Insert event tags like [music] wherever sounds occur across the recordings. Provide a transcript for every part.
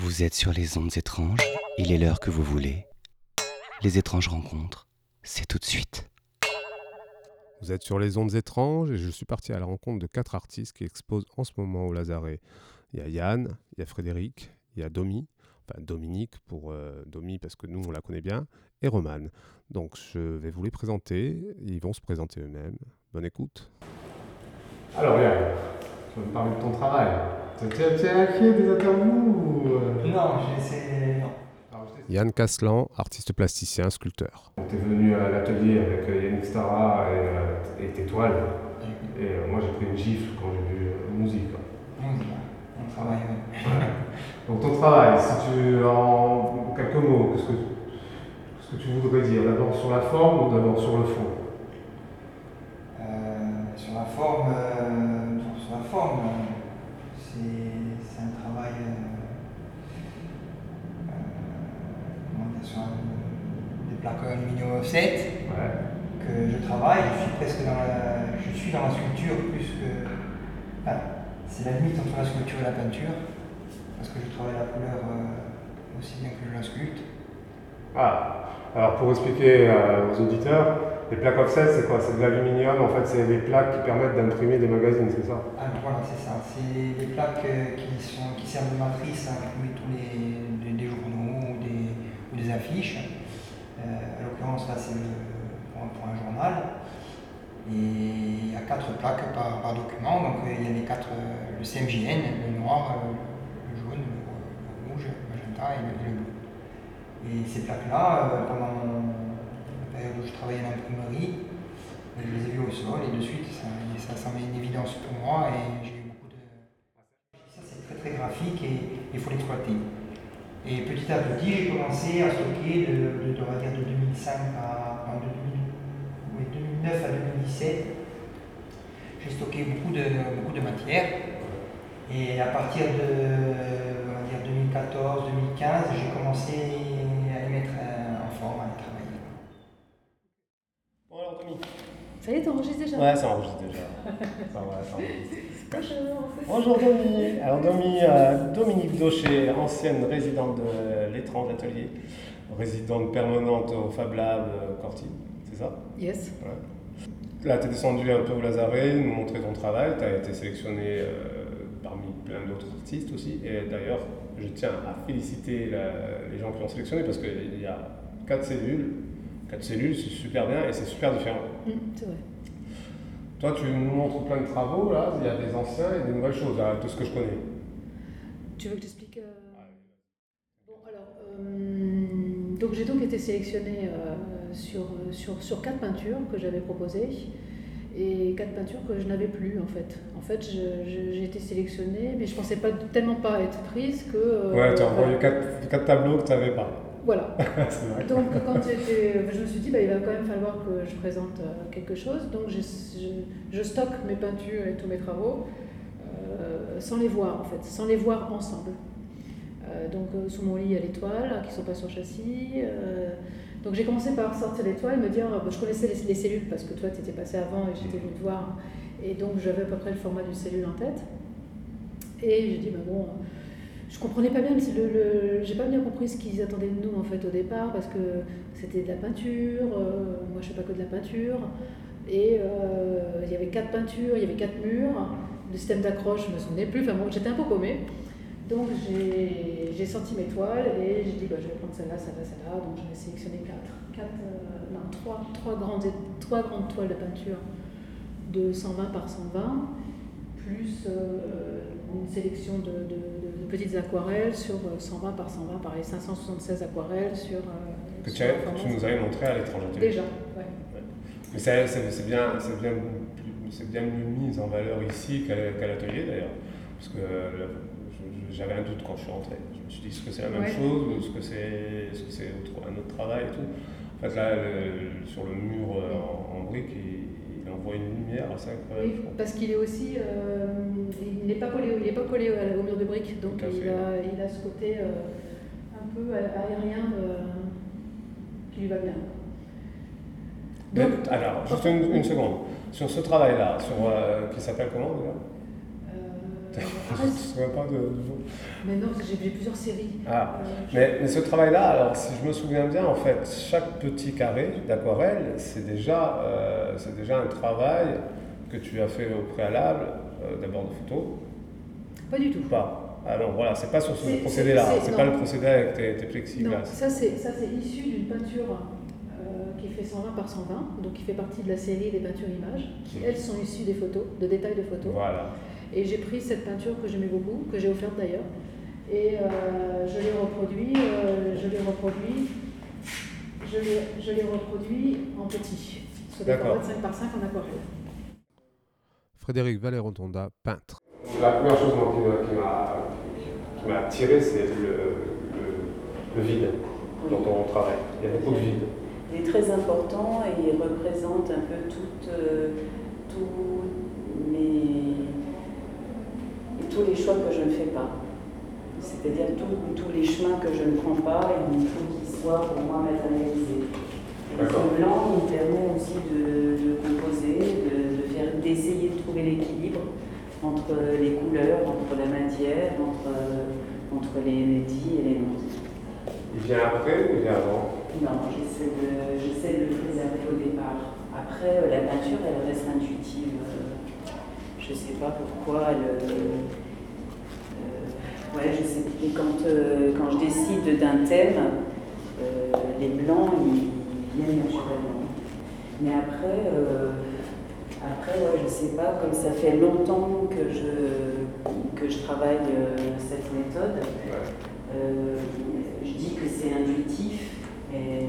Vous êtes sur les ondes étranges, il est l'heure que vous voulez. Les étranges rencontres, c'est tout de suite. Vous êtes sur les ondes étranges et je suis parti à la rencontre de quatre artistes qui exposent en ce moment au Lazaret. Il y a Yann, il y a Frédéric, il y a Domi, enfin Dominique pour euh, Domi parce que nous on la connaît bien, et Roman. Donc je vais vous les présenter, ils vont se présenter eux-mêmes. Bonne écoute. Alors Yann, tu vas me parler de ton travail. Tu as inquiet des interviews ou... euh? Non, j'essaie. Non. Yann Caslan, artiste plasticien, sculpteur. Tu es venu à l'atelier avec euh, Yannick Stara et, euh, et tes toiles. Et euh, moi j'ai pris une gifle quand j'ai vu euh, musique. ouais. Donc ton travail, si tu en quelques mots, qu'est-ce que, qu'est-ce que tu voudrais dire? D'abord sur la forme ou d'abord sur le fond Euh, sur la forme, euh, sur- sur la forme, euh, c'est c'est un travail. euh, euh, comment dire, sur des plaques aluminium offset Ouais. que je travaille. Je suis presque dans la, je suis dans la sculpture plus que. Enfin, c'est la limite entre la sculpture et la peinture parce que je travaille la couleur euh, aussi bien que je la sculpte. Ah, alors pour expliquer euh, aux auditeurs, les plaques offset c'est quoi? C'est de l'aluminium, en fait c'est des plaques qui permettent d'imprimer des magazines, c'est ça? Ah, voilà, c'est ça. C'est des plaques euh, qui, sont, qui servent de matrice à imprimer tous les, des, des journaux ou des, ou des affiches. Là, c'est pour, un- journal. Et il y a quatre plaques par, document. Donc, il y a les quatre, le CMJN, le noir, euh, le jaune, le, rouge, le magenta et le, bleu. Et ces plaques-là, euh, pendant la période où je travaillais à l'imprimerie, je les ai vus au sol et de suite ça, ça, ça met une évidence pour moi et j'ai eu beaucoup de. Ça c'est très très graphique et il faut l'exploiter. Et petit à petit j'ai commencé à stocker de, de, de, on va dire de 2005 à enfin, de 2000 oui, 2009 à 2017. J'ai stocké beaucoup de, beaucoup de matière. Et à partir de on va dire 2014-2015, j'ai commencé à les mettre euh, en forme, à les travailler. Bon alors Domi. Ça y est, t'enregistres déjà? Ouais, ça enregistre déjà. [laughs] ça va, ça enregistre. Bonjour. Bonjour Domi. Alors Domi, euh, Dominique Daucher, ancienne résidente de l'étrange atelier, résidente permanente au Fab Lab euh, Corty, c'est ça? Yes. Là, tu es descendu un peu au Lazaret, nous montrer ton travail. Tu as été sélectionné euh, parmi plein d'autres artistes aussi. Et d'ailleurs, je tiens à féliciter la- les gens qui l'ont sélectionné parce qu'il y a quatre cellules. Quatre cellules, c'est super bien et c'est super différent. Mm, c'est vrai. Toi tu nous montres plein de travaux là, il y a des anciens et des nouvelles choses, là, tout ce que je connais. Tu veux que je t'explique euh, Bon, alors, euh, donc j'ai donc été sélectionnée euh, sur, sur, sur quatre peintures que j'avais proposées et quatre peintures que je n'avais plus en fait. En fait, j'ai été sélectionnée, mais je pensais pas tellement pas être prise que. euh, Ouais, tu as envoyé quatre tableaux que tu n'avais pas. Voilà. [laughs] Donc quand j'étais, je me suis dit, bah, il va quand même falloir que je présente euh, quelque chose. Donc je, je stocke mes peintures et tous mes travaux euh, sans les voir en fait, sans les voir ensemble. Euh, donc sous mon lit il y a les toiles hein, qui sont pas sur châssis. euh, donc j'ai commencé par sortir les toiles, me dire, bah, je connaissais les, les cellules parce que toi tu étais passé avant et j'étais venue te voir. Et donc j'avais à peu près le format d'une cellule en tête. Et j'ai dit, bah, bon, je comprenais pas bien, le, le- j'ai pas bien compris ce qu'ils attendaient de nous en fait au départ parce que c'était de la peinture, euh, moi je fais pas que de la peinture, et euh, il y avait quatre peintures, il y avait quatre murs, le système d'accroche je me souvenais plus, enfin bon j'étais un peu paumée. Donc j'ai sorti mes toiles et j'ai dit bah, je vais prendre celle-là, celle-là, celle-là, donc j'en ai sélectionné quatre, quatre euh, non, trois, trois, grandes, trois grandes toiles de peinture de 120 par 120 plus une sélection de, de- de- de petites aquarelles sur euh, 120 par 120, pareil, 576 aquarelles sur. euh, Que tu, sur tu nous avais montré à l'étranger. Déjà, ouais. Mais c'est c'est- c'est bien, c'est bien, c'est bien mieux mis en valeur ici qu'à l'atelier d'ailleurs. Parce que euh, j'avais un doute quand je suis rentré. Je me suis dit, est-ce que c'est la même Ouais. chose ou est-ce que c'est est -ce c'est autre- un autre travail et tout? En fait, là, le- sur le mur euh, en, en briques, il, il envoie une lumière assez incroyable. Oui, parce qu'il est aussi, euh, il n'est pas collé, il n'est pas collé au, au mur de briques, donc il a, il a ce côté euh, un peu aérien de- qui lui va bien. Mais, alors, juste une, une seconde. Sur ce travail-là, sur, euh, qui s'appelle comment déjà? Euh, [laughs] Je ne me souviens pas de. Mais non, parce que j'ai j'ai plusieurs séries. Ah, Euh, mais, mais ce travail-là, alors si je me souviens bien, en fait, chaque petit carré d'aquarelle, c'est déjà, euh, c'est déjà un travail que tu as fait au préalable, euh, d'abord de photo, Pas du tout. ou pas non, voilà, c'est pas sur ce procédé-là, c'est- non. pas le procédé avec tes, tes Non, plexiglas. ça c'est ça c'est issu d'une peinture euh, qui fait 120 par 120, donc qui fait partie de la série des peintures images, qui elles sont issues des photos, de détails de photos. Voilà. Et j'ai pris cette peinture que j'aimais beaucoup, que j'ai offerte d'ailleurs, et euh, je l'ai reproduit, je l'ai reproduit, je l'ai, reproduit en petit, sur des D'accord. formats de 5 par 5 en aquarelle. Frédéric Vallet-Rotonda, peintre. La première chose moi, qui m'a- attiré, c'est le, le, le vide dans ton travail. Il y a beaucoup de vide. Il est très important et il représente un peu toutes, euh, tous, mes, tous les choix que je ne fais pas. C'est-à-dire tous- tous les chemins que je ne prends pas, il faut qu'ils soient pour moi matérialisés. Et ce blanc il me permet aussi de, de composer, d'essayer de trouver l'équilibre entre les couleurs, entre la matière, entre, entre les, dits et les non. Il vient après ou il vient avant? Non, j'essaie de, j'essaie de le préserver au départ. Après, euh, la peinture, elle reste intuitive. Euh, Je ne sais pas pourquoi. Elle, euh, euh, ouais, je sais. Et quand, euh, quand je décide d'un thème, euh, les blancs, ils, ils viennent naturellement. Mais après, après ouais, je sais pas, comme ça fait longtemps que je, que je travaille euh, cette méthode, euh, je dis que c'est intuitif, mais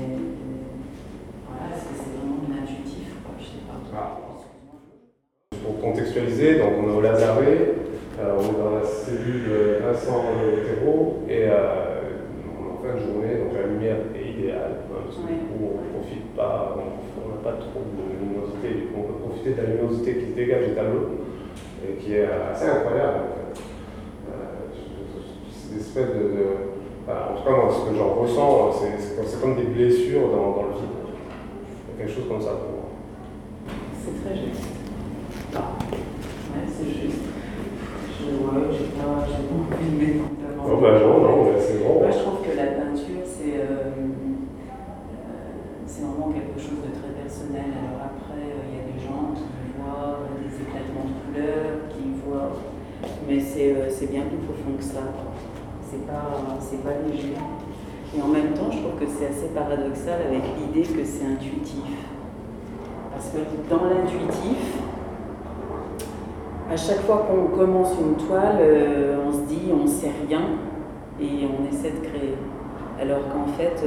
voilà, est-ce que c'est vraiment intuitif quoi, Je sais pas. Ah. Pour contextualiser, donc on est au Lazaret, euh, on est dans la cellule de Vincent Thérault et euh, on est en fin de journée, donc la lumière est idéale, parce que Oui. du coup on ne profite pas, on n'a pas trop de luminosité, du coup on peut profiter de la luminosité qui se dégage des tableaux et qui est assez incroyable en fait. Euh, c'est une espèce de, en tout cas moi ce que j'en ressens, c'est comme- des blessures dans, dans le vide. Il y a quelque chose comme ça pour moi. C'est très juste. Ouais, c'est juste. Je ouais, j'ai pas, j'ai en avant. Oh bah non, non, mais c'est bon. Moi, je trouve que chose de très personnel. Alors après, euh, il y a des gens qui voient euh, des éclatements de couleurs, qui voient... Mais c'est euh, bien plus profond que ça. C'est pas, pas léger. Et en même temps, je trouve que c'est assez paradoxal avec l'idée que c'est intuitif. Parce que dans l'intuitif, à chaque fois qu'on commence une toile, on se dit on sait rien et on essaie de créer. Alors qu'en fait,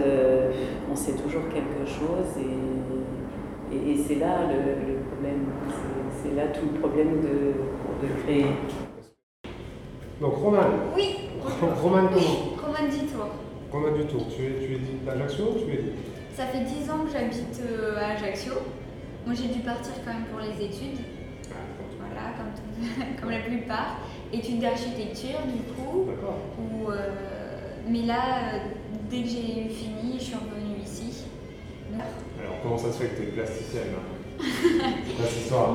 on sait toujours quelque chose et, et- et c'est là le, le problème. C'est- là tout le problème de, de créer. Donc Roman, Oui, [laughs] Roman comment oui, Roman Ditour. Roman du Tour, tu es, tu es d'Ajaccio ou tu es Ça fait 10 ans que j'habite euh, à Ajaccio. Moi j'ai dû partir quand même pour les études, voilà, comme, tout- [laughs] comme la plupart. Études d'architecture du coup. D'accord. Euh, mais là, euh, dès que j'ai fini, je suis revenue comment ça se fait que tu es plasticienne là cette histoire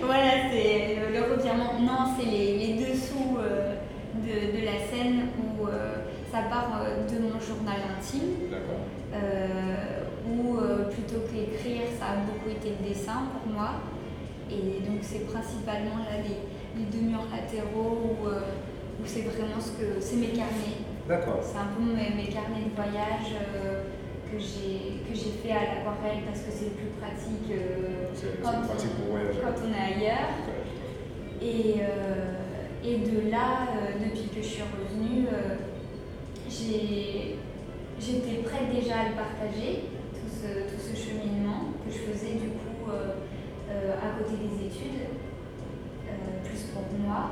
voilà, c'est le, le revirement. Non, c'est les, les dessous euh, de, de la scène où euh, ça part euh, de mon journal intime. D'accord. où plutôt qu'écrire, ça a beaucoup été le dessin pour moi. Et donc c'est principalement là les, les deux murs latéraux où, où c'est vraiment ce que c'est mes carnets. D'accord. C'est un peu mes, mes carnets de voyage euh, que j'ai fait à l'aquarelle parce que c'est le plus pratique euh, quand, pratique pour voyager. quand on est ailleurs. Et, euh, et de là, euh, depuis que je suis revenue, j'étais prête déjà à le partager, tout ce, tout ce cheminement que je faisais du coup à côté des études, plus pour moi.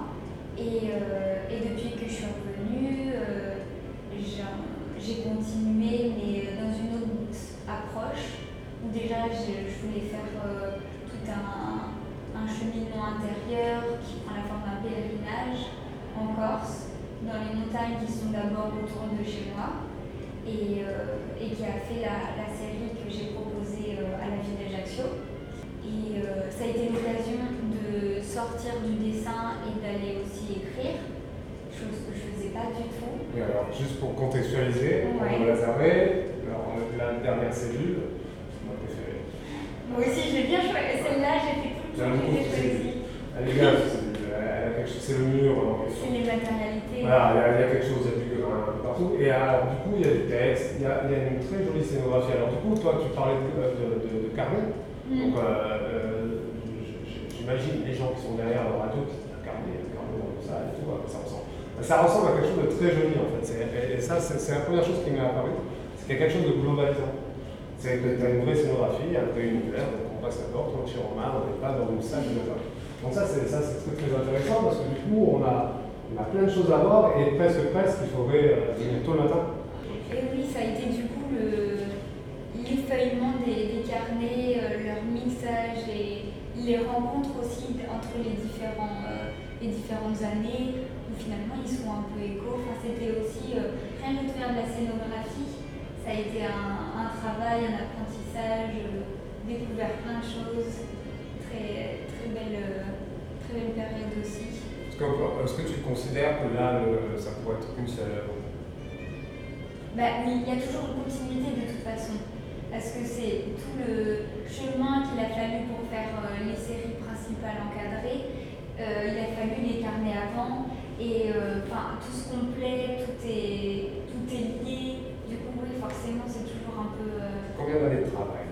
Et, et depuis que je suis revenue, euh, j'ai- continué, mais dans une autre approche, où déjà je, voulais faire euh, tout un, un cheminement intérieur qui prend la forme d'un pèlerinage en Corse, dans les montagnes qui sont d'abord autour de chez moi, et, euh, et qui a fait la, la série que j'ai proposée euh, à la ville d'Ajaccio. Et euh, ça a été l'occasion de sortir du dessin et d'aller aussi écrire, chose que je faisais pas du tout. Et alors, juste pour contextualiser, Ouais. on Lazare, alors, la dernière cellule, ma préférée. Moi aussi, j'ai bien choisi. Celle-là, j'ai fait tout le beaucoup j'ai choisi. Elle est bien, a c'est le mur en question. C'est les matérialités. Voilà, il y, a, il y a quelque chose, il y a du un peu partout. Et alors, du coup, il y a du texte, il y a, il y a une très jolie scénographie. Alors, du coup, toi, tu parlais de, de, de, de carnet. Mm. Donc, euh, euh, j'imagine les gens qui sont derrière leur radio qui disent dans le salle et tout, ça ressemble. Ben, Ça ressemble à quelque chose de très joli, en fait. Et, ça, c'est la première chose qui m'est apparue. C'est qu'il y a quelque chose de globalisant. C'est que tu as une vraie scénographie, un vrai univers, donc on passe la porte, on tire en main, on n'est pas dans une salle de. Donc ça, c'est très, très intéressant parce que du coup, on a, on a plein de choses à voir et presque, presque, il faudrait euh, venir tôt le matin. Et oui, ça a été du coup le- l'effeuillement des, carnets, euh, leur mixage et les rencontres aussi entre les, euh, les différentes années finalement ils sont un peu égaux. Enfin, c'était aussi euh, rien que de faire de la scénographie, ça a été un, un travail, un apprentissage, euh, découvert plein de choses. Très, très, belle, euh, très belle période aussi. Est-ce que, tu considères que là, le- ça pourrait être une seule œuvre? Bah oui, il y a toujours une continuité de toute façon. Parce que c'est tout le chemin qu'il a fallu pour faire euh, les séries principales encadrées. Euh, il a fallu les carnets avant. Et euh, enfin, tout se complète, tout est, tout est lié. Du coup, oui, forcément, c'est toujours un peu. euh, Combien d'années de travail?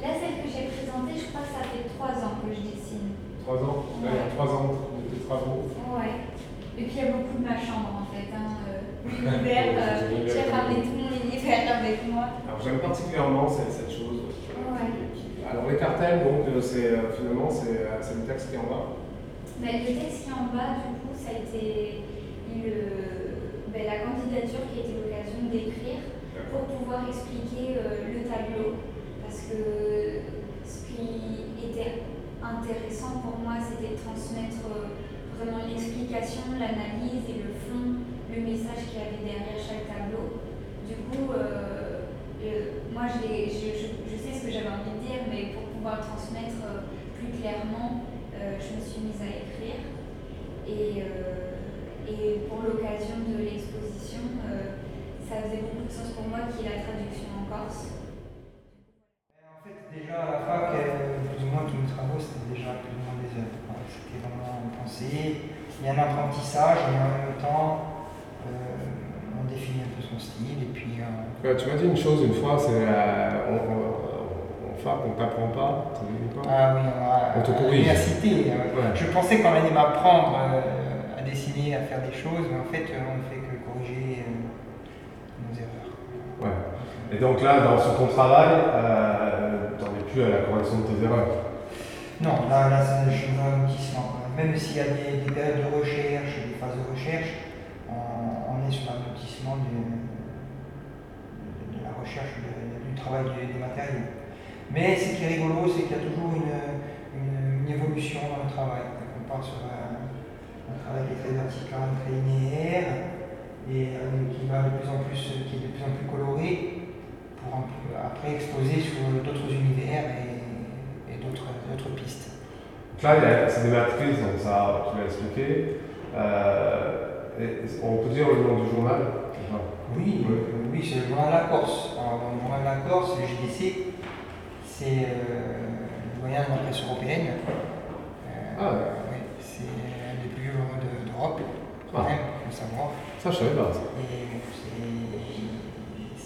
Là, celle que j'ai présentée, je crois que ça fait trois ans que je dessine. Trois ans? Là, il y a trois ans de, de travaux. Ouais. Et puis il y a beaucoup de ma chambre en fait. Hein. euh, [laughs] L'univers, euh, j'ai ramené tout mon univers avec moi. Alors j'aime particulièrement cette, cette chose. Ouais. Alors les cartels, donc, c'est, finalement, c'est, le texte qui est en bas. Mais le texte qui est en bas, du coup, ça a été le, ben, la candidature qui a été l'occasion d'écrire pour pouvoir expliquer euh, le tableau. Parce que ce qui était intéressant pour moi, c'était de transmettre euh, vraiment l'explication, l'analyse et le fond, le message qu'il y avait derrière chaque tableau. Du coup, euh, euh, moi, je, l'ai- je, je- je sais ce que j'avais envie de dire, mais pour pouvoir le transmettre euh, plus clairement, euh, je me suis mise à écrire. Et, euh, et pour l'occasion de l'exposition, euh, ça faisait beaucoup de sens pour moi qu'il y ait la traduction en corse. En fait, déjà à la fac, plus ou moins tous mes travaux, c'était déjà plus ou moins des œuvres. C'était vraiment pensé. Il y a un apprentissage, mais en même temps, euh, on définit un peu son style. Et puis, euh, tu m'as dit une chose une fois, c'est euh, on, on, en fac, on t'apprend pas. t'as dit quoi? Ah oui, à, On te à corrige. l'université, euh, Ouais. je pensais qu'on allait m'apprendre euh, à dessiner, à faire des choses, mais en fait, euh, on ne fait que corriger euh, nos erreurs. Ouais. Et donc là, dans, sur ton travail, euh, t'en es plus à la correction de tes erreurs. Non, là, là c'est- je suis dans l'aboutissement. Même s'il y a des, des périodes de recherche, des phases de recherche, on, on est sur l'aboutissement du- de, la recherche de- du travail des matériaux. Mais ce qui est rigolo, c'est qu'il y a toujours une, une- une évolution dans le travail. On part sur un, un travail qui est très vertical, très linéaire, et euh, qui va de plus en plus, qui est de plus en plus coloré, pour après exposer sur d'autres univers et, et d'autres d'autres pistes. Donc là, il y a- c'est des matrices, donc ça, tu l'as expliqué. Euh, et- on peut dire le nom du journal? Enfin, Oui, Ouais. euh, oui c'est le journal La Corse. Alors, le journal La Corse, le JDC, c'est euh, le moyen de la presse européenne. Euh, Ah ouais. oui, Ah. savoir. Ça, je savais pas. Et bon, c'est-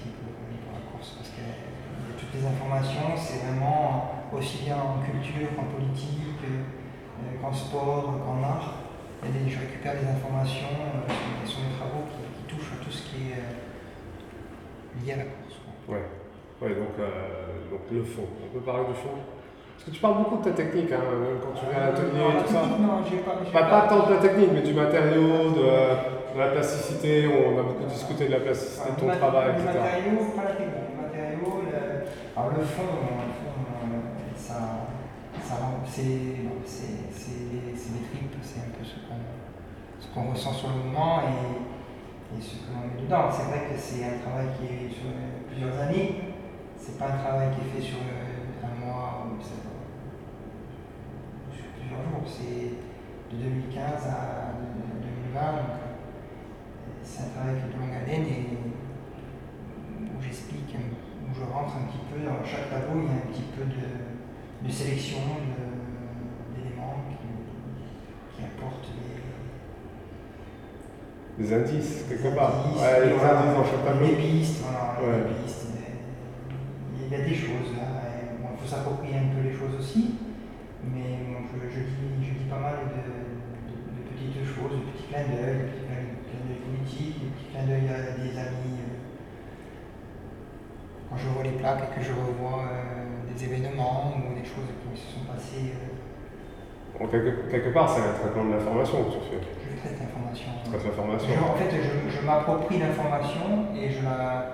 un peu pour la Corse parce que euh, toutes les informations, c'est vraiment aussi bien en culture qu'en politique, euh, qu'en sport, qu'en art. Je récupère des informations euh, sur, mes- travaux qui, qui touchent à tout ce qui est euh, lié à la Corse. quoi. Ouais. Ouais, donc, euh, donc le fond. On peut parler du fond? Parce que tu parles beaucoup de ta technique, hein, même quand tu viens à l'atelier et tout ça. Non, j'ai pas. j'ai Pas, pas tant de la technique, mais du matériau, de, de la plasticité. On a beaucoup discuté de la plasticité de ton mat- travail, etc. matériaux, pas la technique, les matériaux, le- alors le fond, le fond, euh, ça, c'est c'est- c'est des c'est des tripes, c'est un peu ce qu'on ce qu'on ressent sur le moment et, et ce que l'on met dedans. C'est vrai que c'est un travail qui est sur euh, plusieurs années, c'est pas un travail qui est fait sur euh, un mois ou ça- c'est de 2015 à 2020. Donc, c'est un travail de longue haleine et où j'explique, où je rentre un petit peu dans chaque tableau, il y a un petit peu de, de sélection d'éléments qui, qui, apportent des, des indices, quelque part. indices, Ouais, voilà, indices dans chaque tableau. Des pistes, voilà, Ouais. des pistes. Il y a des choses Il faut s'approprier un peu les choses aussi. Mais bon, je, je dis, je dis pas mal de, de- de petites choses, de petits clins d'œil, de petits clins d'œil politiques, de petits clins d'œil à des amis. euh, quand je revois les plaques et que je revois euh, des événements ou des choses qui se sont passées, euh, Bon, quelque, quelque part, c'est un traitement de l'information que tu fais. je traite l'information. En fait, je, je m'approprie l'information et je, la,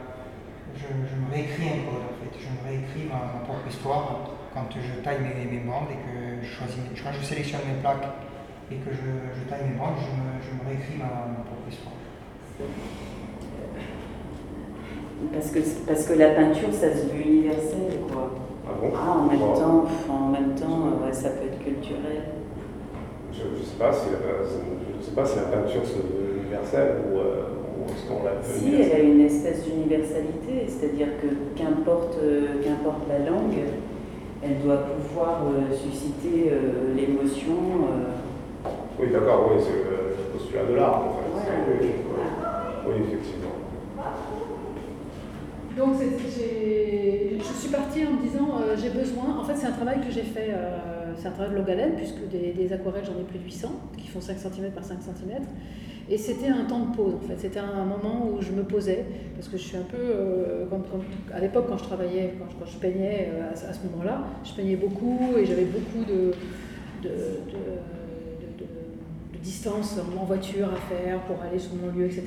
je, je me réécris un code. En fait. Je me réécris ma, ma propre histoire quand je taille mes, mes bandes et que je choisis, mes- quand je sélectionne mes plaques et que je, je taille mes bandes, je me, je me réécris ma, ma propre histoire. Parce que, parce que la peinture, ça se veut universel, quoi. Ah bon? Ah, en même Bon. temps, en même temps, ouais, ça peut être culturel. Je ne sais, pas si la- je sais pas si la peinture se veut universelle ou, euh, ou est-ce qu'on la veut Si, elle a une espèce d'universalité, c'est-à-dire que qu'importe euh, qu'importe la langue, elle doit pouvoir euh, susciter euh, l'émotion. euh, Oui, d'accord, oui, c'est le postulat de l'art, en fait. Voilà. Oui, oui, oui, effectivement. Donc je suis partie en me disant euh, j'ai besoin, en fait c'est un travail que j'ai fait, euh, c'est un travail de longue haleine puisque des, aquarelles j'en ai plus de 800 qui font 5 cm par 5 cm et c'était un temps de pause en fait, c'était un moment où je me posais parce que je suis un peu, euh, à l'époque quand je travaillais, quand je, quand je peignais euh, à, ce- moment-là, je peignais beaucoup et j'avais beaucoup de, de, de- distance en voiture à faire pour aller sur mon lieu, etc.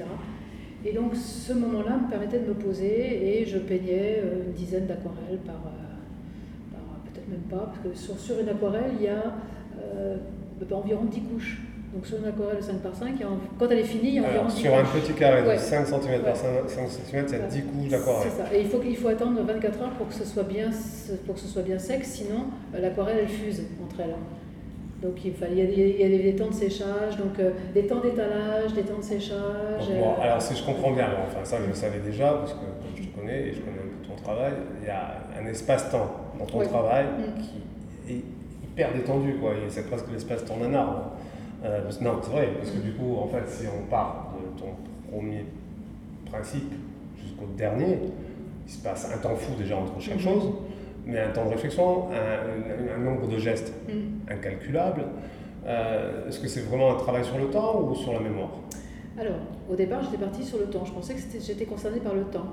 Et donc ce moment-là me permettait de me poser et je peignais euh, une dizaine d'aquarelles par, euh, même pas, parce que sur, sur une aquarelle, il y a euh, environ 10 couches. Donc sur une aquarelle de 5 par 5, il y a en- quand elle est finie, il y a environ Alors, 10 sur un petit carré de Ouais. 5 cm par Ouais. 5 cm, il y a Voilà. 10 couches d'aquarelle. C'est ça. Et il faut, qu'il faut attendre 24 heures pour que ce soit bien, pour que ce soit bien sec, sinon euh, l'aquarelle elle fuse entre elles. Donc il, fallait, il, y a des, il y a des- des temps de séchage, donc euh, des temps d'étalage, des temps de séchage. Donc, bon, alors si je comprends bien, enfin ça je le savais déjà, parce que comme je te connais et je connais un peu ton travail, il y a un espace-temps dans ton Oui. travail Mm. qui est hyper détendu, quoi. Et c'est presque l'espace-temps d'un arbre. Euh, parce- non, c'est vrai, parce que du coup, en fait, si on part de ton premier principe jusqu'au dernier, il se passe un temps fou déjà entre chaque Mhm. chose, mais un temps de réflexion, un, nombre de gestes mm. incalculable. Euh, Est-ce que c'est vraiment un travail sur le temps ou sur la mémoire? Alors, au départ, j'étais partie sur le temps. Je pensais que j'étais concernée par le temps.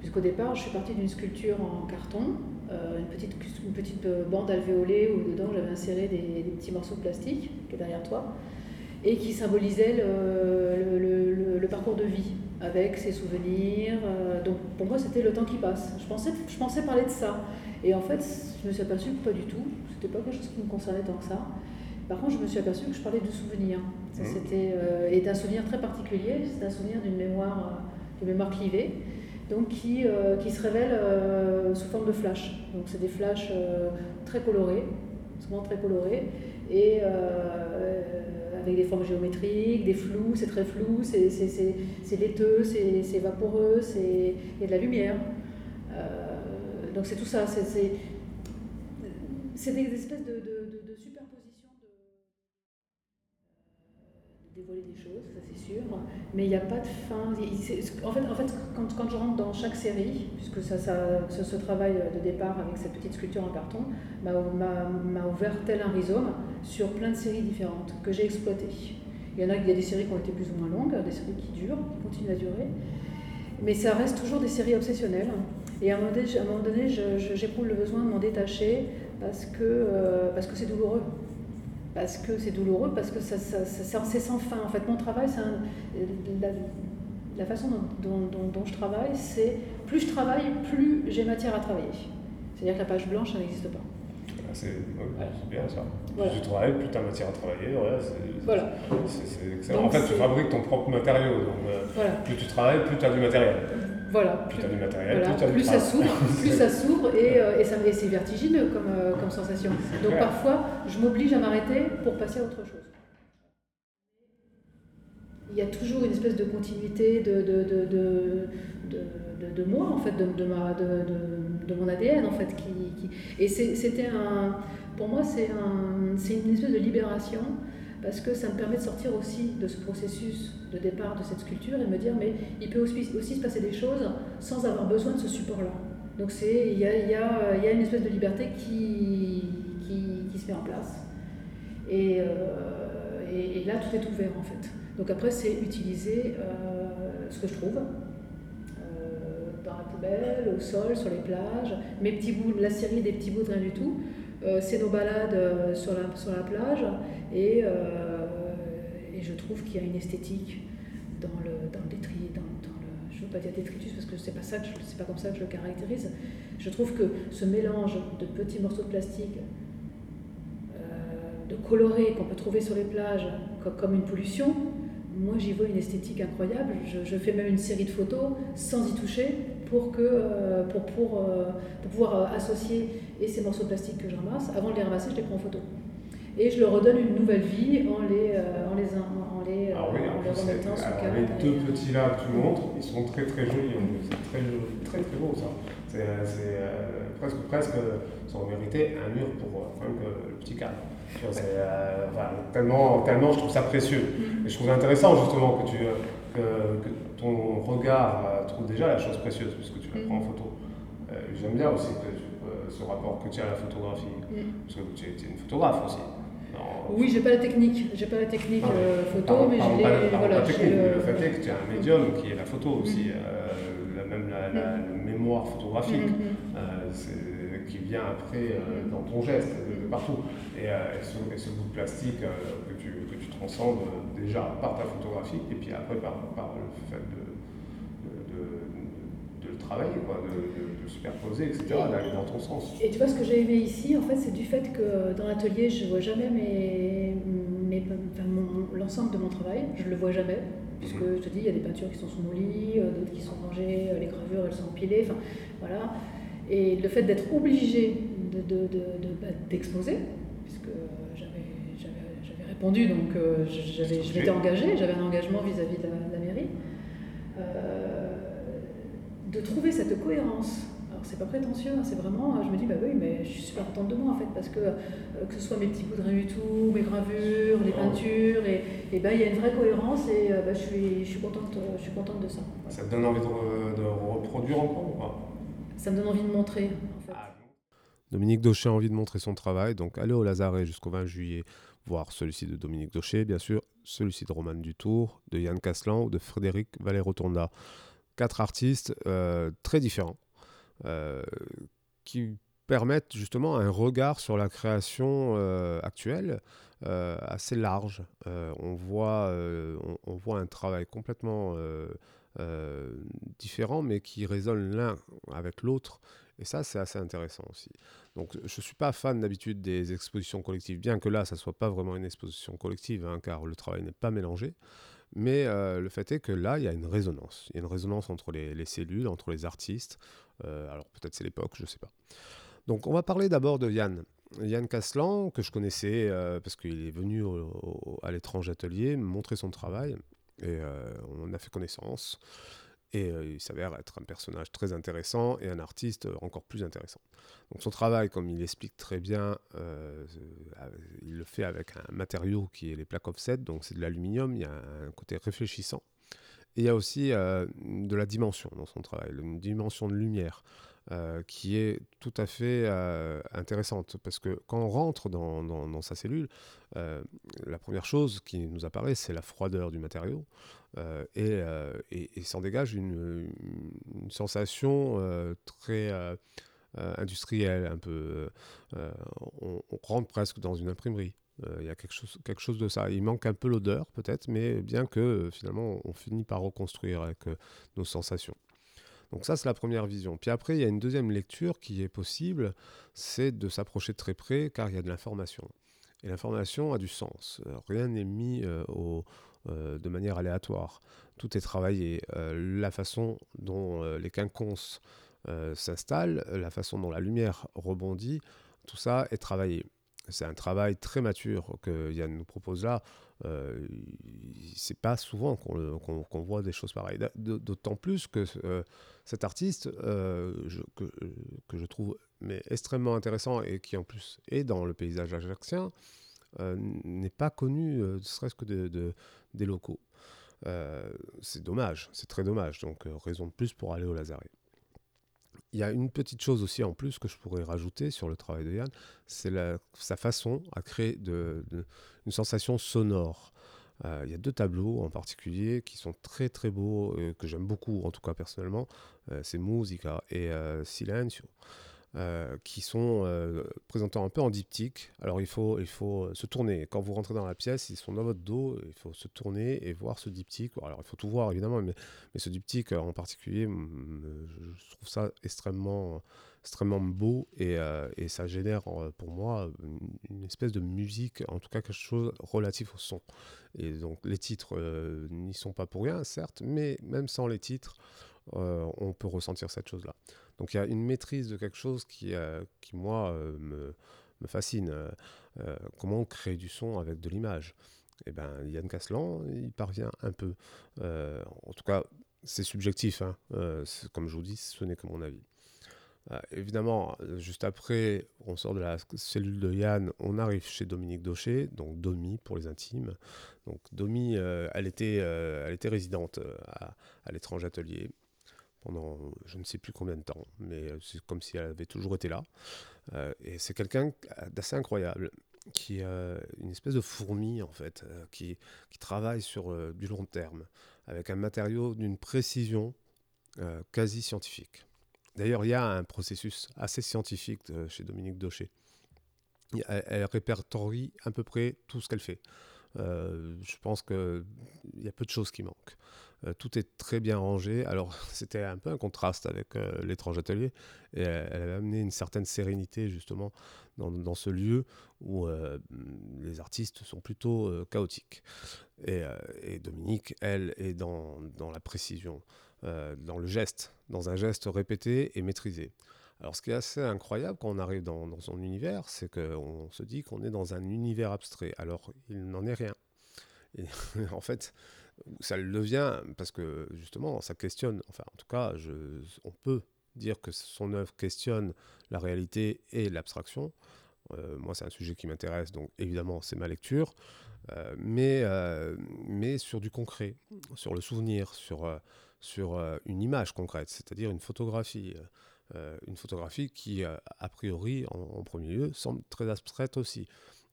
Puisqu'au départ, je suis partie d'une sculpture en carton, euh, une, petite, une petite euh, bande alvéolée où dedans j'avais inséré des, des petits morceaux de plastique, qui est derrière toi, et qui symbolisait le, le- le- le- le parcours de vie, avec ses souvenirs. euh, donc pour moi, c'était le temps qui passe. Je pensais, je pensais parler de ça. Et en fait, je me suis aperçue que pas du tout. C'était pas quelque chose qui me concernait tant que ça. Par contre, je me suis aperçue que je parlais de souvenirs. Ça, Mhm. c'était, euh, et d'un souvenir très particulier, c'est un souvenir d'une mémoire, euh, d'une mémoire clivée, donc qui, euh, qui se révèle euh, sous forme de flash. Donc c'est des flashs euh, très colorés, souvent très colorés, et avec des formes géométriques, des flous, c'est très flou, c'est, laiteux, c'est, vaporeux, il y a de la lumière. Donc c'est tout ça, c'est, des espèces de, de, de superpositions de, de dévoiler des choses, ça c'est sûr, mais il n'y a pas de fin. En fait, en fait quand, je rentre dans chaque série, puisque ça, ça, ce, travail de départ avec cette petite sculpture en carton m'a, ouvert tel un rhizome sur plein de séries différentes que j'ai exploitées. Il y en a, il y a des séries qui ont été plus ou moins longues, des séries qui durent, qui continuent à durer, mais ça reste toujours des séries obsessionnelles. Et à un moment donné, j'éprouve le besoin de m'en détacher parce que, euh, c'est douloureux. Parce que c'est douloureux, parce que ça, ça- ça- c'est sans fin. En fait, mon travail, c'est un- la, la façon dont, dont- dont- dont je travaille, c'est plus je travaille, plus j'ai matière à travailler. C'est-à-dire que la page blanche, ça n'existe pas. C'est ouais, c'est bien ça. Voilà. Plus tu travailles, plus tu as matière à travailler. Voilà. Donc, en fait, tu fabriques ton propre matériau. Donc, euh, Voilà. plus tu travailles, plus tu as du matériel. Voilà. Plus matériel, Voilà, plus ça s'ouvre, [laughs] plus ça s'ouvre et, euh, et, ça- et c'est vertigineux comme, euh, comme sensation. Donc clair. parfois, je m'oblige à m'arrêter pour passer à autre chose. Il y a toujours une espèce de continuité de, de, de, de, de, moi, en fait, de, de, ma, de, mon ADN, en fait. Qui, qui- Et c'était un... Pour moi, c'est un, c'est une espèce de libération parce que ça me permet de sortir aussi de ce processus de départ de cette sculpture et me dire mais il peut aussi, aussi se passer des choses sans avoir besoin de ce support-là. Donc il y a, y, a, y a une espèce de liberté qui, qui, qui se met en place. Et, euh, et, là, tout est ouvert en fait. Donc après, c'est utiliser euh, ce que je trouve euh, dans la poubelle, au sol, sur les plages, mes petits bouts, la série des petits bouts rien du tout. Euh, c'est nos balades euh, sur, la, sur la plage et, euh, et je trouve qu'il y a une esthétique dans le, dans le détri, dans, dans le, je ne veux pas dire détritus parce que c'est pas pas comme ça que je le caractérise. Je trouve que ce mélange de petits morceaux de plastique, de colorés qu'on peut trouver sur les plages co- comme une pollution, moi j'y vois une esthétique incroyable. Je fais même une série de photos sans y toucher pour, que, euh, pour, pour, euh, pour pouvoir euh, associer et ces morceaux de plastique que je ramasse. Avant de les ramasser, je les prends en photo. Et je leur redonne une nouvelle vie en les, en les, en les, oui, en les remettant sur alors, cadre. les deux petits là que tu montres, ils sont très très jolis. C'est très joli, très très beau ça. C'est presque presque, aurait mérité un mur pour le petit cadre. Euh, enfin, tellement, tellement je trouve ça précieux. Mm. Et je trouve ça intéressant justement que, tu, que, que ton regard euh, trouve déjà la chose précieuse puisque tu la Mm. prends en photo. Euh, J'aime bien aussi que tu- euh, ce rapport que tu as à la photographie. Mm. Parce que tu es, tu es une photographe aussi. Non, Oui, j'ai pas la technique, j'ai pas la technique Ah, euh, photo, mais parlons Voilà, j'ai technique, le- fait est que tu as un médium qui est la photo aussi, Mm. euh, la- même la, la- la mémoire photographique c'est- qui vient après dans ton geste, de, partout. Et, et ce, et ce bout de plastique que, tu, que transcendes euh, déjà par ta photographie et puis après par, par le fait de, de, de- de le travailler, quoi, de, superposer, etc., d'aller dans ton sens. Et tu vois, ce que j'ai aimé ici, en fait, c'est du fait que dans l'atelier, je vois jamais mes, mes- enfin, l'ensemble de mon travail, je le vois jamais. Puisque Mhm. je te dis, il y a des peintures qui sont sous mon lit, euh, d'autres qui sont rangées, euh, les gravures, elles sont empilées, enfin voilà. Et le fait d'être obligé de, de- de- de- bah, d'exposer, puisque répondu, donc euh, j'avais, je m'étais engagée, j'avais un engagement vis-à-vis de la, de la mairie, euh, de trouver cette cohérence. Alors c'est pas prétentieux, hein, c'est vraiment, je me dis, bah oui, mais je suis super contente de moi en fait, parce que euh, que ce soit mes petits bouts du tout, mes gravures, les peintures, et, et ben il y a une vraie cohérence et euh, bah, je, suis, je, suis contente, euh, je suis contente de ça. Voilà. Ça te donne envie de, re- de reproduire encore ou pas? Ça me donne envie de montrer en fait. Ah, Dominique Daucher a envie de montrer son travail, donc allez au Lazaret jusqu'au 20 juillet, celui-ci de Dominique Daucher, bien sûr, celui-ci de Romane Dutour, de Yann Caslan ou de Frédéric Valérotonda. Quatre artistes euh, très différents euh, qui permettent justement un regard sur la création euh, actuelle assez large. On, voit, on, voit un travail complètement différent, mais qui résonne l'un avec l'autre. Et ça, c'est assez intéressant aussi. Donc, je ne suis pas fan d'habitude des expositions collectives, bien que là, ça ne soit pas vraiment une exposition collective, hein, car le travail n'est pas mélangé. Mais euh, le fait est que là, il y a une résonance. Il y a une résonance entre les, les cellules, entre les artistes. Euh, alors, peut-être c'est l'époque, je ne sais pas. Donc, on va parler d'abord de Yann. Yann Caslan, que je connaissais euh, parce qu'il est venu à l'étrange atelier montrer son travail. Et on a fait connaissance. Et euh, il s'avère être un personnage très intéressant et un artiste encore plus intéressant. Donc son travail, comme il explique très bien, euh, il le fait avec un matériau qui est les plaques offset, donc c'est de l'aluminium, il y a un côté réfléchissant. Et il y a aussi euh, de la dimension dans son travail, une dimension de lumière. Euh, qui est tout à fait euh, intéressante parce que quand on rentre dans, sa cellule, euh, la première chose qui nous apparaît, c'est la froideur du matériau et, et, s'en dégage une, sensation très industrielle, un peu. On, on, rentre presque dans une imprimerie. Il y a quelque chose, quelque chose de ça. Il manque un peu l'odeur peut-être, mais bien que finalement on finit par reconstruire avec nos sensations. Donc ça, c'est la première vision. Puis après, il y a une deuxième lecture qui est possible, c'est de s'approcher de très près, car il y a de l'information. Et l'information a du sens. Rien n'est mis au, de manière aléatoire. Tout est travaillé. la façon dont les quinconces s'installent, la façon dont la lumière rebondit, tout ça est travaillé. C'est un travail très mature que Yann nous propose là. Euh, c'est pas souvent qu'on voit des choses pareilles. D'autant plus que euh, cet artiste, euh, que, je trouve mais extrêmement intéressant et qui en plus est dans le paysage ajaxien, euh, n'est pas connu, ne serait-ce que de, des locaux. c'est dommage, c'est très dommage. Donc raison de plus pour aller au Lazaret. Il y a une petite chose aussi en plus que je pourrais rajouter sur le travail de Yann, c'est sa façon à créer une sensation sonore. Euh, il y a deux tableaux en particulier qui sont très très beaux, euh, que j'aime beaucoup en tout cas personnellement, euh, c'est Musica et Silencio. Euh, qui sont euh, présentant un peu en diptyque. Alors il faut, il faut se tourner. Quand vous rentrez dans la pièce, ils sont dans votre dos, il faut se tourner et voir ce diptyque. Alors il faut tout voir évidemment, mais, mais ce diptyque en particulier, je trouve ça extrêmement, extrêmement beau et, euh, et ça génère pour moi une, espèce de musique, en tout cas quelque chose relatif au son. Et donc les titres n'y sont pas pour rien, certes, mais même sans les titres, on peut ressentir cette chose-là. Donc il y a une maîtrise de quelque chose qui, euh, moi, euh, me, fascine. Euh, comment on crée du son avec de l'image Eh bien, Yann Caslan, il parvient un peu. en tout cas, c'est subjectif. Hein. comme je vous dis, ce n'est que mon avis. évidemment, juste après, on sort de la cellule de Yann, on arrive chez Dominique Daucher, donc Domi pour les intimes. Donc Domi, elle, était, elle résidente à l'étrange atelier pendant je ne sais plus combien de temps, mais c'est comme si elle avait toujours été là. Euh, et c'est quelqu'un d'assez incroyable, qui a une espèce de fourmi en fait, euh, qui, qui, travaille sur euh, du long terme, avec un matériau d'une précision quasi scientifique. D'ailleurs, il y a un processus assez scientifique chez Dominique Daucher. Elle, répertorie à peu près tout ce qu'elle fait. je pense qu'il y a peu de choses qui manquent. Euh, tout est très bien rangé. Alors, [laughs] c'était un peu un contraste avec euh, l'étrange atelier. Et elle avait amené une certaine sérénité, justement, dans, ce lieu où euh, les artistes sont plutôt chaotiques. Et, Dominique, elle, est dans, la précision, dans le geste, dans un geste répété et maîtrisé. Alors, ce qui est assez incroyable quand on arrive dans, dans son univers, c'est qu'on se dit qu'on est dans un univers abstrait. Alors, il n'en est rien. Et [laughs] en fait, ça le devient parce que justement, ça questionne, enfin en tout cas, on peut dire que son œuvre questionne la réalité et l'abstraction. Euh, moi, c'est un sujet qui m'intéresse, donc évidemment, c'est ma lecture, euh, mais, euh, mais sur du concret, sur le souvenir, sur, sur une image concrète, c'est-à-dire une photographie. une photographie qui, a priori, en, en, premier lieu, semble très abstraite aussi.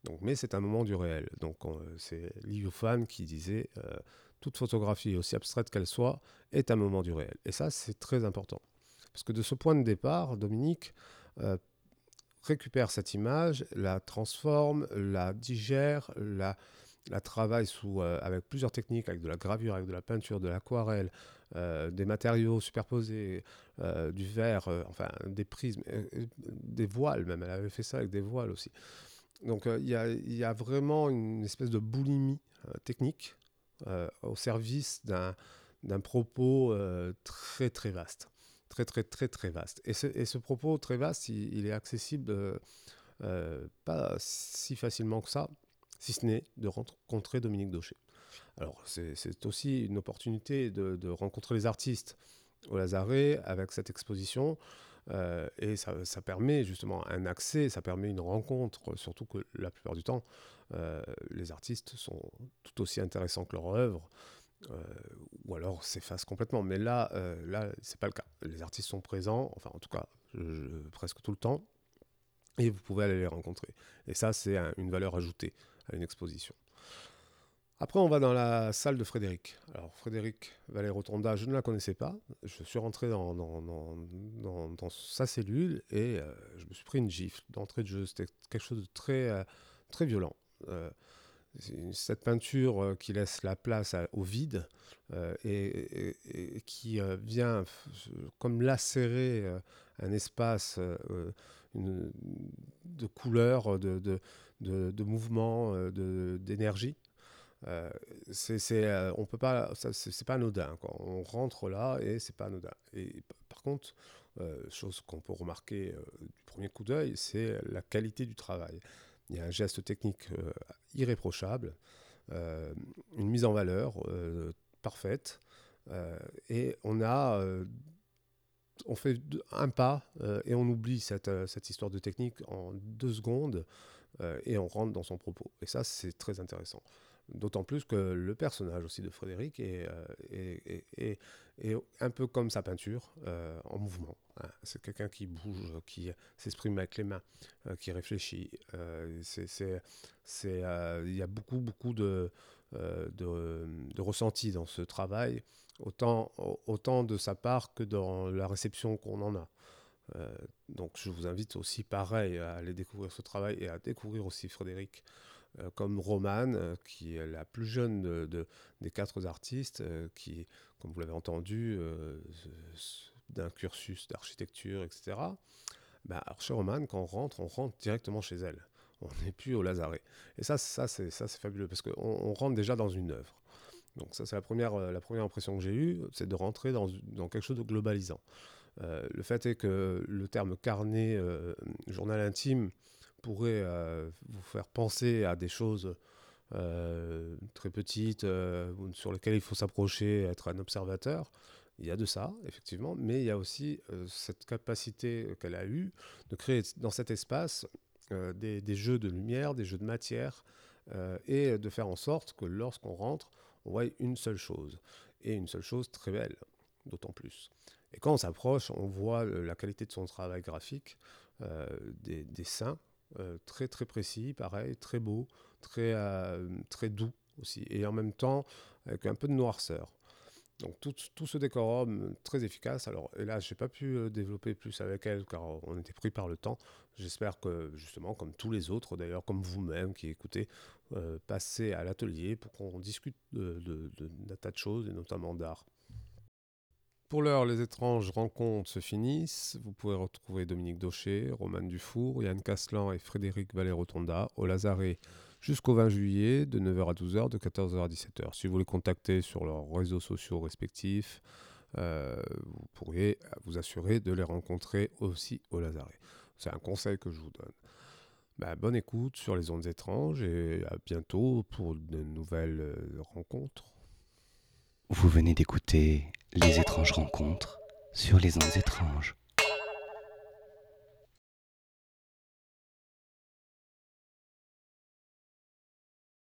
Donc, mais c'est un moment du réel. Donc, c'est Liu Fan qui disait toute photographie, aussi abstraite qu'elle soit, est un moment du réel. Et ça, c'est très important. Parce que de ce point de départ, Dominique euh, récupère cette image, la transforme, la digère, la, travaille euh, avec plusieurs techniques, avec de la gravure, avec de la peinture, de l'aquarelle, euh, des matériaux superposés, du verre, enfin des prismes, des voiles même. Elle avait fait ça avec des voiles aussi. Donc il y, a vraiment une espèce de boulimie technique au service d'un propos euh, très très vaste. Très très très très vaste. Et ce, et ce propos très vaste, il, est accessible euh, pas si facilement que ça, si ce n'est de rencontrer Dominique Daucher. Alors c'est aussi une opportunité de, de, rencontrer les artistes au Lazaret avec cette exposition. Euh, et ça, ça, permet justement un accès, ça permet une rencontre, surtout que la plupart du temps, euh, les artistes sont tout aussi intéressants que leur œuvre. Euh, ou alors s'effacent complètement. Mais là, là c'est pas le cas. Les artistes sont présents, enfin en tout cas presque tout le temps, et vous pouvez aller les rencontrer. Et ça, c'est une valeur ajoutée à une exposition. Après, on va dans la salle de Frédéric. Alors, Frédéric Valéro-Tonda, je ne la connaissais pas. Je suis rentré dans, sa cellule et je me suis pris une gifle d'entrée de jeu. C'était quelque chose de très, très violent. Euh, cette peinture qui laisse la place au vide et, qui vient comme lacérer un espace de couleurs, de, de, de, de mouvements, d'énergie. Euh, c'est, on peut pas, c'est, pas anodin. On rentre là et c'est pas anodin. Et par contre, chose qu'on peut remarquer du premier coup d'œil, c'est la qualité du travail. Il y a un geste technique irréprochable, une mise en valeur parfaite, et on a on fait un pas et on oublie cette, cette, histoire de technique en deux secondes et on rentre dans son propos. Et ça, c'est très intéressant. D'autant plus que le personnage aussi de Frédéric est, est, un peu comme sa peinture, en mouvement. Hein. C'est quelqu'un qui bouge, qui s'exprime avec les mains, qui réfléchit. il y a beaucoup, beaucoup de, de, de ressenti dans ce travail autant, autant de sa part que dans la réception qu'on en a. Euh, donc je vous invite aussi pareil à aller découvrir ce travail et à découvrir aussi Frédéric euh, comme Romane, euh, qui est la plus jeune de, des quatre artistes, qui, comme vous l'avez entendu, d'un cursus d'architecture, etc. Bah, alors chez Romane, quand on rentre, on rentre directement chez elle. On n'est plus au Lazaret. Et ça, ça c'est fabuleux, parce qu'on on rentre déjà dans une œuvre. Donc ça, c'est la première, euh, la première impression que j'ai eue, c'est de rentrer dans, dans, quelque chose de globalisant. Euh, le fait est que le terme carnet, euh, journal intime, pourrait vous faire penser à des choses très petites, sur lesquelles il faut s'approcher, être un observateur. Il y a de ça, effectivement, mais il y a aussi cette capacité qu'elle a eue de créer dans cet espace des, des, jeux de lumière, des jeux de matière, et de faire en sorte que lorsqu'on rentre, on voit une seule chose, et une seule chose très belle, d'autant plus. Et quand on s'approche, on voit la qualité de son travail graphique, euh, des dessins euh, très très précis, pareil, très beaux, très, euh, très doux aussi, et en même temps avec un peu de noirceur. Donc tout, tout, ce décorum très efficace. Alors là, je n'ai pas pu développer plus avec elle car on était pris par le temps. J'espère que justement, comme tous les autres, d'ailleurs comme vous-même qui écoutez, euh, passer à l'atelier pour qu'on discute d'un de, de, tas de choses et notamment d'art. Pour l'heure, les étranges rencontres se finissent. Vous pouvez retrouver Dominique Daucher, Romane Dufour, Yann Caslan et Frédéric Vallée-Rotonda au Lazaret jusqu'au 20 juillet de 9h à 12h, de 14h à 17h. Si vous les contactez sur leurs réseaux sociaux respectifs, euh, vous pourriez vous assurer de les rencontrer aussi au Lazaret. C'est un conseil que je vous donne. Bah, bonne écoute sur les ondes étranges et à bientôt pour de nouvelles euh, rencontres. Vous venez d'écouter Les étranges rencontres sur les ondes étranges.